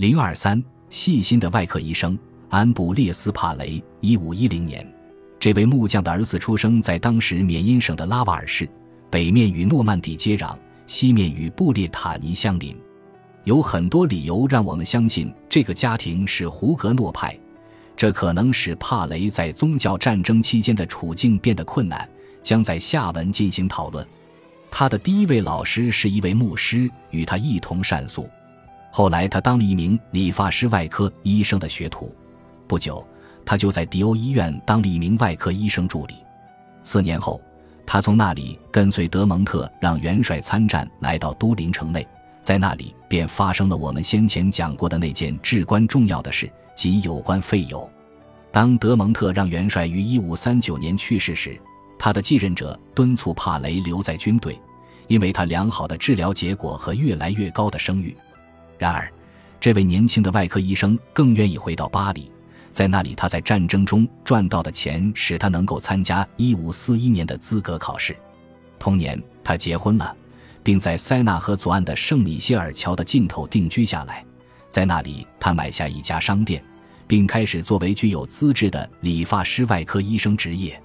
零二三，细心的外科医生安布列斯·帕雷，一五一零年，这位木匠的儿子出生在当时缅因省的拉瓦尔市，北面与诺曼底接壤，西面与布列塔尼相邻。有很多理由让我们相信这个家庭是胡格诺派，这可能使帕雷在宗教战争期间的处境变得困难，将在下文进行讨论。他的第一位老师是一位牧师，与他一同善诉。后来，他当了一名理发师外科医生的学徒。不久，他就在迪欧医院当了一名外科医生助理。四年后，他从那里跟随德蒙特让元帅参战，来到都灵城内。在那里，便发生了我们先前讲过的那件至关重要的事，即有关费尤。当德蒙特让元帅于1539年去世时，他的继任者敦促帕雷留在军队，因为他良好的治疗结果和越来越高的声誉。然而，这位年轻的外科医生更愿意回到巴黎，在那里他在战争中赚到的钱使他能够参加1541年的资格考试。同年，他结婚了。并在塞纳河左岸的圣米歇尔桥的尽头定居下来，在那里，他买下一家商店，并开始作为具有资质的理发师外科医生职业。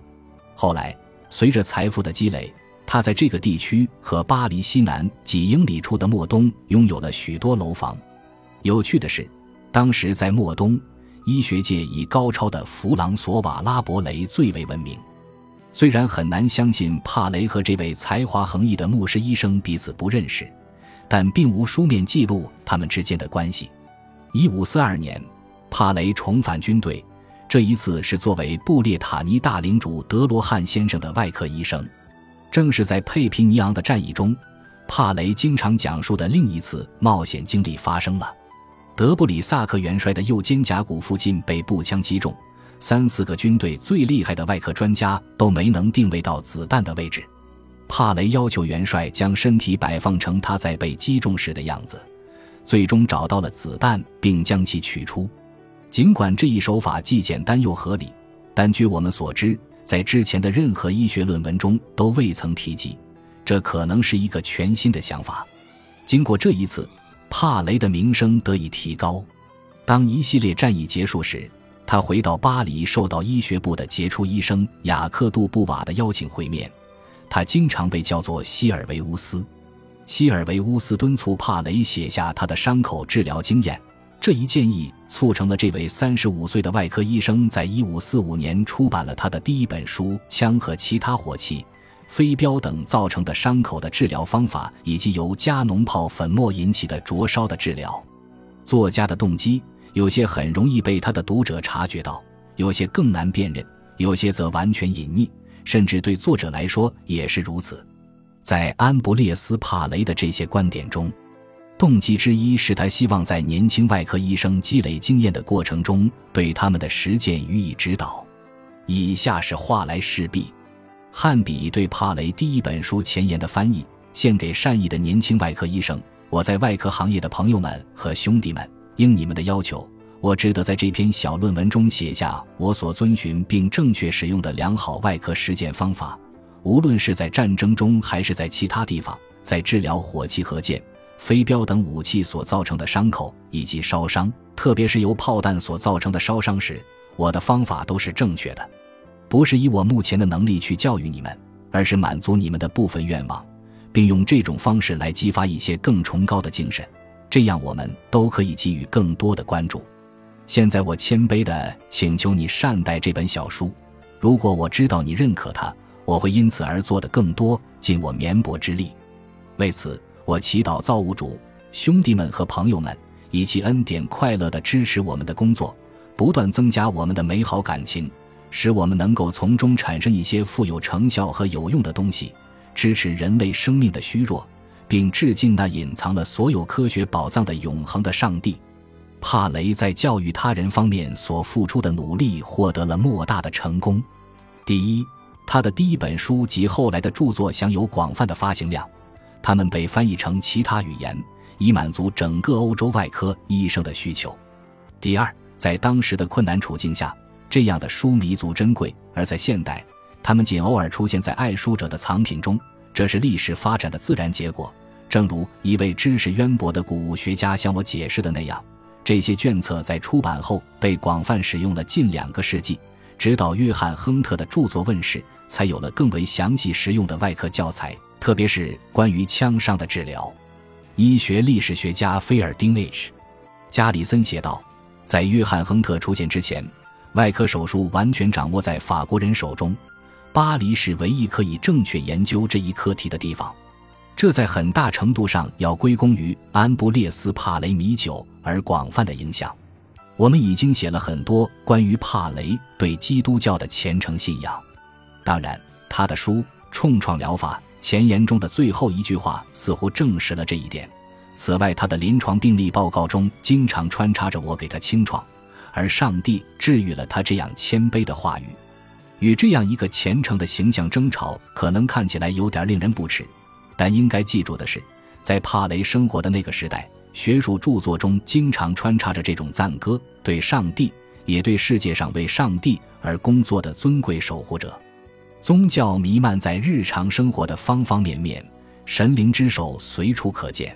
后来，随着财富的积累，他在这个地区和巴黎西南几英里处的莫东拥有了许多楼房。有趣的是，当时在莫东，医学界以高超的弗朗索瓦·拉伯雷最为闻名。虽然很难相信帕雷和这位才华横溢的牧师医生彼此不认识，但并无书面记录他们之间的关系。一五四二年，帕雷重返军队，这一次是作为布列塔尼大领主德罗汉先生的外科医生。正是在佩皮尼昂的战役中，帕雷经常讲述的另一次冒险经历发生了：德布里萨克元帅的右肩胛骨附近被步枪击中。三四个军队最厉害的外科专家都没能定位到子弹的位置。帕雷要求元帅将身体摆放成他在被击中时的样子，最终找到了子弹，并将其取出。尽管这一手法既简单又合理，但据我们所知，在之前的任何医学论文中都未曾提及。这可能是一个全新的想法。经过这一次，帕雷的名声得以提高。当一系列战役结束时，他回到巴黎，受到医学部的杰出医生雅克·杜布瓦的邀请会面。他经常被叫做希尔维乌斯。希尔维乌斯敦促帕雷写下他的伤口治疗经验。这一建议促成了这位三十五岁的外科医生在一五四五年出版了他的第一本书《枪和其他火器、飞镖等造成的伤口的治疗方法以及由加农炮粉末引起的灼烧的治疗》。作家的动机。有些很容易被他的读者察觉到，有些更难辨认，有些则完全隐匿，甚至对作者来说也是如此。在安布列斯·帕雷的这些观点中，动机之一是他希望在年轻外科医生积累经验的过程中，对他们的实践予以指导。以下是话来事毕。汉比对帕雷第一本书前言的翻译，献给善意的年轻外科医生，我在外科行业的朋友们和兄弟们。应你们的要求，我值得在这篇小论文中写下我所遵循并正确使用的良好外科实践方法。无论是在战争中还是在其他地方，在治疗火器和剑、飞镖等武器所造成的伤口以及烧伤，特别是由炮弹所造成的烧伤时，我的方法都是正确的。不是以我目前的能力去教育你们，而是满足你们的部分愿望，并用这种方式来激发一些更崇高的精神。这样，我们都可以给予更多的关注。现在，我谦卑地请求你善待这本小书。如果我知道你认可它，我会因此而做的更多，尽我绵薄之力。为此，我祈祷造物主、兄弟们和朋友们以其恩典快乐地支持我们的工作，不断增加我们的美好感情，使我们能够从中产生一些富有成效和有用的东西，支持人类生命的虚弱。并致敬那隐藏了所有科学宝藏的永恒的上帝。帕雷在教育他人方面所付出的努力获得了莫大的成功。第一，他的第一本书及后来的著作享有广泛的发行量，他们被翻译成其他语言，以满足整个欧洲外科医生的需求。第二，在当时的困难处境下，这样的书弥足珍贵；而在现代，他们仅偶尔出现在爱书者的藏品中。这是历史发展的自然结果，正如一位知识渊博的古物学家向我解释的那样，这些卷册在出版后被广泛使用了近两个世纪，直到约翰·亨特的著作问世，才有了更为详细实用的外科教材，特别是关于枪伤的治疗。医学历史学家菲尔丁 ·H. 加里森写道：“在约翰·亨特出现之前，外科手术完全掌握在法国人手中，巴黎是唯一可以正确研究这一课题的地方。”这在很大程度上要归功于安布列斯·帕雷米酒而广泛的影响。我们已经写了很多关于帕雷对基督教的虔诚信仰。当然，他的书《冲创疗法》前言中的最后一句话似乎证实了这一点。此外，他的临床病例报告中经常穿插着“我给他清创，而上帝治愈了他”这样谦卑的话语。与这样一个虔诚的形象争吵，可能看起来有点令人不齿。但应该记住的是，在帕雷生活的那个时代，学术著作中经常穿插着这种赞歌，对上帝，也对世界上为上帝而工作的尊贵守护者。宗教弥漫在日常生活的方方面面，神灵之手随处可见。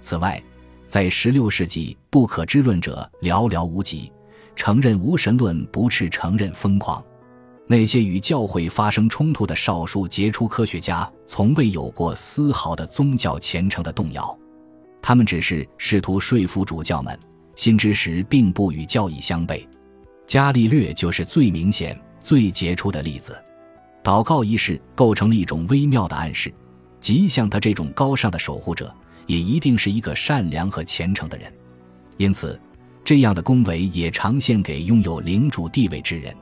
此外，在16世纪，不可知论者寥寥无几，承认无神论不是承认疯狂。那些与教会发生冲突的少数杰出科学家，从未有过丝毫的宗教虔诚的动摇，他们只是试图说服主教们，新知识并不与教义相悖。伽利略就是最明显、最杰出的例子。祷告仪式构成了一种微妙的暗示，即像他这种高尚的守护者，也一定是一个善良和虔诚的人。因此，这样的恭维也常献给拥有领主地位之人。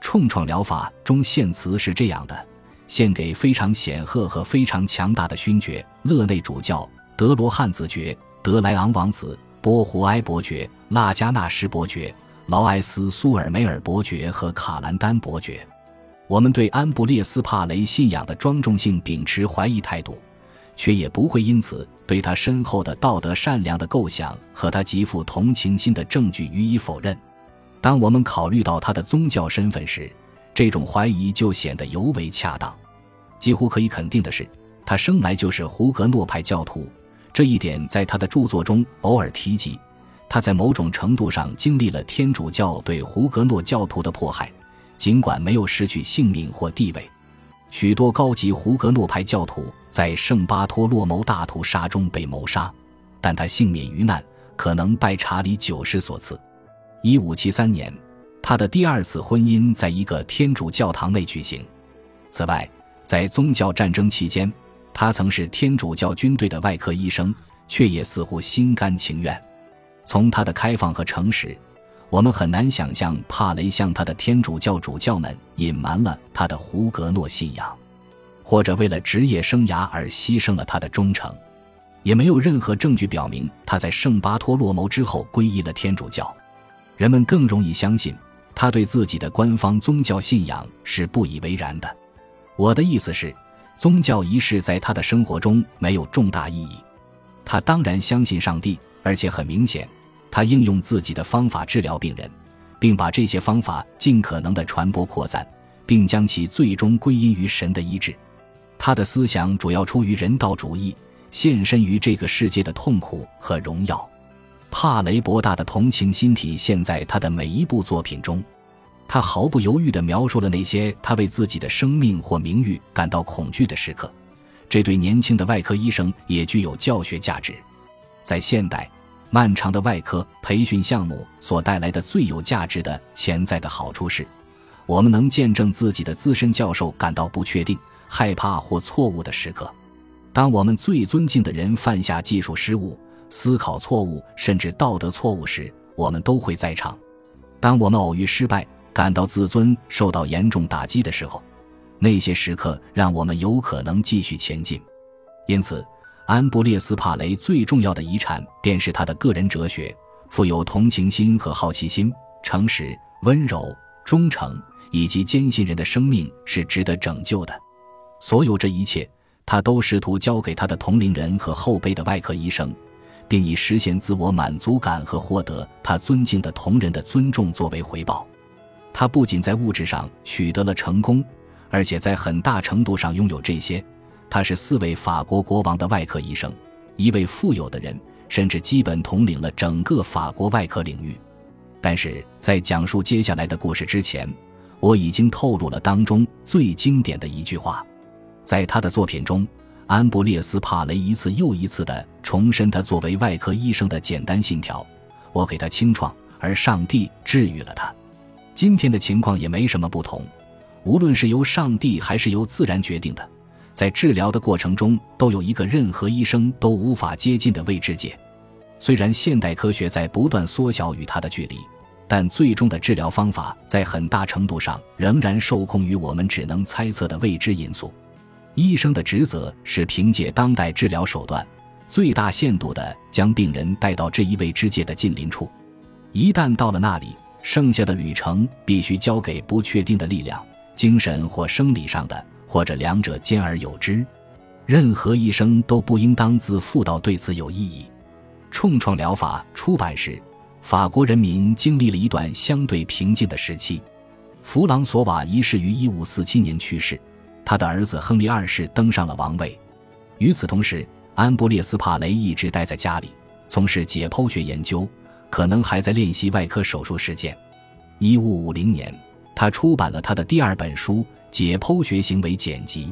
冲创疗法中献词是这样的：献给非常显赫和非常强大的勋爵勒内主教、德罗汉子爵、德莱昂王子、波胡埃伯爵、拉加纳什伯爵、劳埃斯苏尔梅尔伯爵和卡兰丹伯爵。我们对安布列斯帕雷信仰的庄重性秉持怀疑态度，却也不会因此对他深厚的道德善良的构想和他极富同情心的证据予以否认。当我们考虑到他的宗教身份时，这种怀疑就显得尤为恰当。几乎可以肯定的是，他生来就是胡格诺派教徒，这一点在他的著作中偶尔提及。他在某种程度上经历了天主教对胡格诺教徒的迫害，尽管没有失去性命或地位。许多高级胡格诺派教徒在圣巴托洛谋大屠杀中被谋杀，但他幸免于难，可能拜查理九世所赐。一五七三年，他的第二次婚姻在一个天主教堂内举行。此外，在宗教战争期间，他曾是天主教军队的外科医生，却也似乎心甘情愿。从他的开放和诚实，我们很难想象帕雷向他的天主教主教们隐瞒了他的胡格诺信仰，或者为了职业生涯而牺牲了他的忠诚。也没有任何证据表明他在圣巴托洛谋之后皈依了天主教。人们更容易相信他对自己的官方宗教信仰是不以为然的。我的意思是，宗教仪式在他的生活中没有重大意义。他当然相信上帝，而且很明显，他应用自己的方法治疗病人，并把这些方法尽可能的传播扩散，并将其最终归因于神的医治。他的思想主要出于人道主义，献身于这个世界的痛苦和荣耀。帕雷博大的同情心体现在他的每一部作品中，他毫不犹豫地描述了那些他为自己的生命或名誉感到恐惧的时刻。这对年轻的外科医生也具有教学价值。在现代，漫长的外科培训项目所带来的最有价值的潜在的好处是，我们能见证自己的资深教授感到不确定、害怕或错误的时刻。当我们最尊敬的人犯下技术失误。思考错误，甚至道德错误时，我们都会在场。当我们偶遇失败，感到自尊受到严重打击的时候，那些时刻让我们有可能继续前进。因此，安布列斯·帕雷最重要的遗产便是他的个人哲学：富有同情心和好奇心，诚实、温柔、忠诚，以及坚信人的生命是值得拯救的。所有这一切，他都试图教给他的同龄人和后辈的外科医生。并以实现自我满足感和获得他尊敬的同仁的尊重作为回报。他不仅在物质上取得了成功，而且在很大程度上拥有这些。他是四位法国国王的外科医生，一位富有的人，甚至基本统领了整个法国外科领域。但是在讲述接下来的故事之前，我已经透露了当中最经典的一句话。在他的作品中，安布列斯·帕雷一次又一次地重申他作为外科医生的简单信条：“我给他清创，而上帝治愈了他。”今天的情况也没什么不同，无论是由上帝还是由自然决定的，在治疗的过程中都有一个任何医生都无法接近的未知界。虽然现代科学在不断缩小与它的距离，但最终的治疗方法在很大程度上仍然受控于我们只能猜测的未知因素。医生的职责是凭借当代治疗手段，最大限度地将病人带到这一未知界的近邻处。一旦到了那里，剩下的旅程必须交给不确定的力量，精神或生理上的，或者两者兼而有之。任何医生都不应当自负到对此有异议。冲创疗法出版时，法国人民经历了一段相对平静的时期。弗朗索瓦一世于1547年去世，他的儿子亨利二世登上了王位。与此同时，安布列斯·帕雷一直待在家里，从事解剖学研究，可能还在练习外科手术实践。1550年，他出版了他的第二本书《解剖学行为简辑》。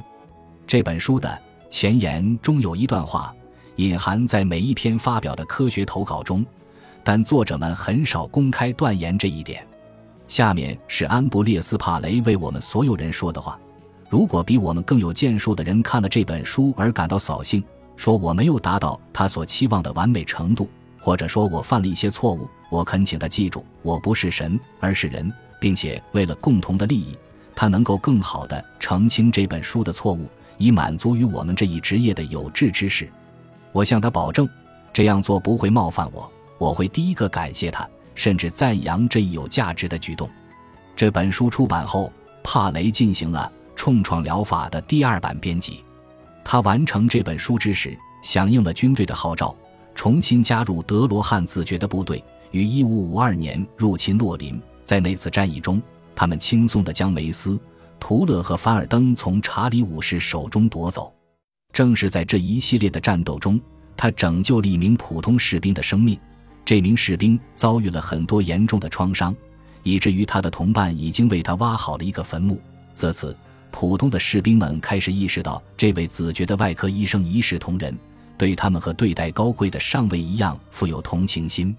这本书的前言中有一段话。隐含在每一篇发表的科学投稿中，但作者们很少公开断言这一点。下面是安布列斯·帕雷为我们所有人说的话：如果比我们更有建树的人看了这本书而感到扫兴，说我没有达到他所期望的完美程度，或者说我犯了一些错误，我恳请他记住，我不是神，而是人，并且为了共同的利益，他能够更好地澄清这本书的错误，以满足于我们这一职业的有志之士。我向他保证，这样做不会冒犯我，我会第一个感谢他，甚至赞扬这一有价值的举动。这本书出版后，帕雷进行了冲创疗法的第二版编辑。他完成这本书之时，响应了军队的号召，重新加入德罗汉自觉的部队，于1552年入侵洛林。在那次战役中，他们轻松地将梅斯、图勒和凡尔登从查理五世手中夺走。正是在这一系列的战斗中，他拯救了一名普通士兵的生命。这名士兵遭遇了很多严重的创伤，以至于他的同伴已经为他挖好了一个坟墓。自此，普通的士兵们开始意识到，这位子爵的外科医生一视同仁，对他们和对待高贵的上尉一样富有同情心。